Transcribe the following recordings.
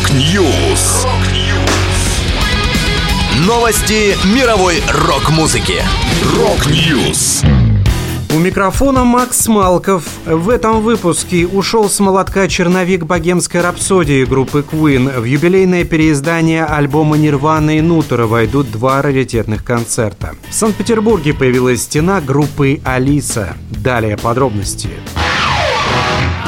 Rock News. Новости мировой рок-музыки. Rock News. У микрофона Макс Малков. В этом выпуске ушел с молотка черновик богемской рапсодии группы Queen. В юбилейное переиздание альбома Nirvana In Utero войдут два раритетных концерта. В Санкт-Петербурге появилась стена группы Алиса. Далее подробности.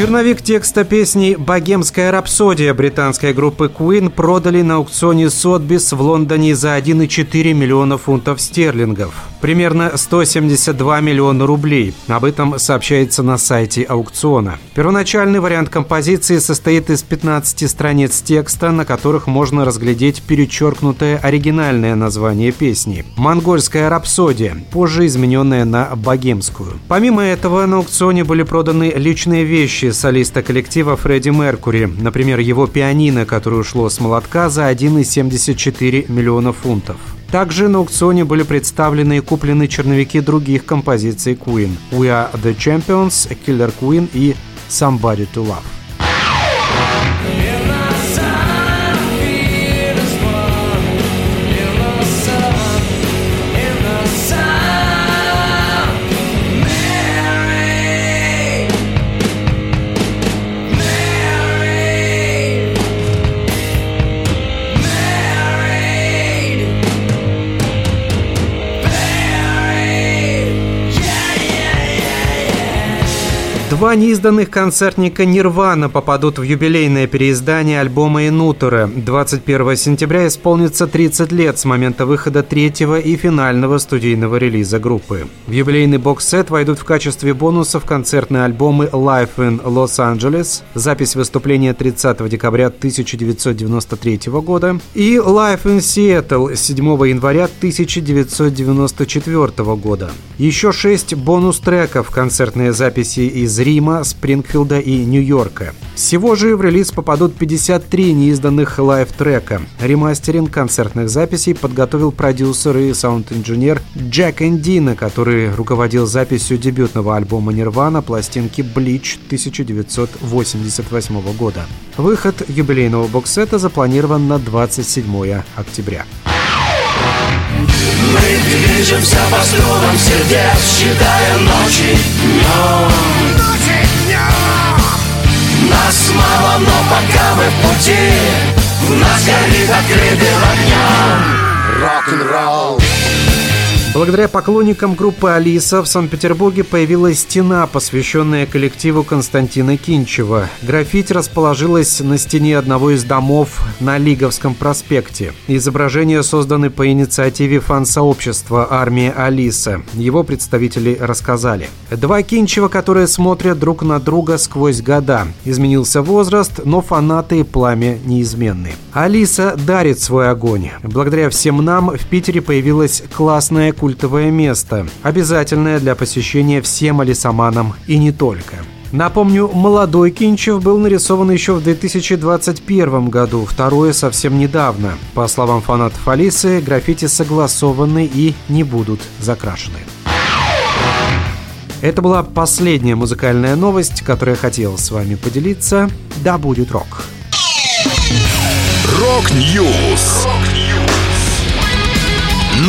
Черновик текста песни «Богемская рапсодия» британской группы Queen продали на аукционе Сотбис в Лондоне за 1,4 миллиона фунтов стерлингов. Примерно 172 миллиона рублей. Об этом сообщается на сайте аукциона. Первоначальный вариант композиции состоит из 15 страниц текста, на которых можно разглядеть перечеркнутое оригинальное название песни «Монгольская рапсодия», позже измененная на «Богемскую». Помимо этого, на аукционе были проданы личные вещи солиста коллектива Фредди Меркури, например, его пианино, которое ушло с молотка за 1,74 миллиона фунтов. Также на аукционе были представлены и куплены черновики других композиций Queen «We Are The Champions», «Killer Queen» и «Somebody To Love». Два неизданных концертника «Нирвана» попадут в юбилейное переиздание альбома «Инутера». 21 сентября исполнится 30 лет с момента выхода третьего и финального студийного релиза группы. В юбилейный бокс-сет войдут в качестве бонусов концертные альбомы «Life in Los Angeles», запись выступления 30 декабря 1993 года, и «Life in Seattle» 7 января 1994 года. Еще шесть бонус-треков, концертные записи из Рима, Спрингфилда и Нью-Йорка. Всего же в релиз попадут 53 неизданных live-трека. Ремастеринг концертных записей подготовил продюсер и саунд-инженер Джек Эндина, который руководил записью дебютного альбома Нирвана пластинки Bleach 1988 года. Выход юбилейного боксета запланирован на 27 октября. Мы движемся по струнам сердец, считая ночи днем. Ночи днем. Нас мало, но пока мы в пути, в нас горит открытым огнем. Рок-н-ролл. Благодаря поклонникам группы «Алиса» в Санкт-Петербурге появилась стена, посвященная коллективу Константина Кинчева. Граффити расположилась на стене одного из домов на Лиговском проспекте. Изображения созданы по инициативе фан-сообщества «Армия Алиса». Его представители рассказали. Два Кинчева, которые смотрят друг на друга сквозь года. Изменился возраст, но фанаты и пламя неизменны. Алиса дарит свой огонь. Благодаря всем нам в Питере появилась классная культовое место, обязательное для посещения всем алисаманам и не только. Напомню, молодой Кинчев был нарисован еще в 2021 году, второе совсем недавно. По словам фанатов Алисы, граффити согласованы и не будут закрашены. Это была последняя музыкальная новость, которую я хотел с вами поделиться. Да будет рок! Rock News!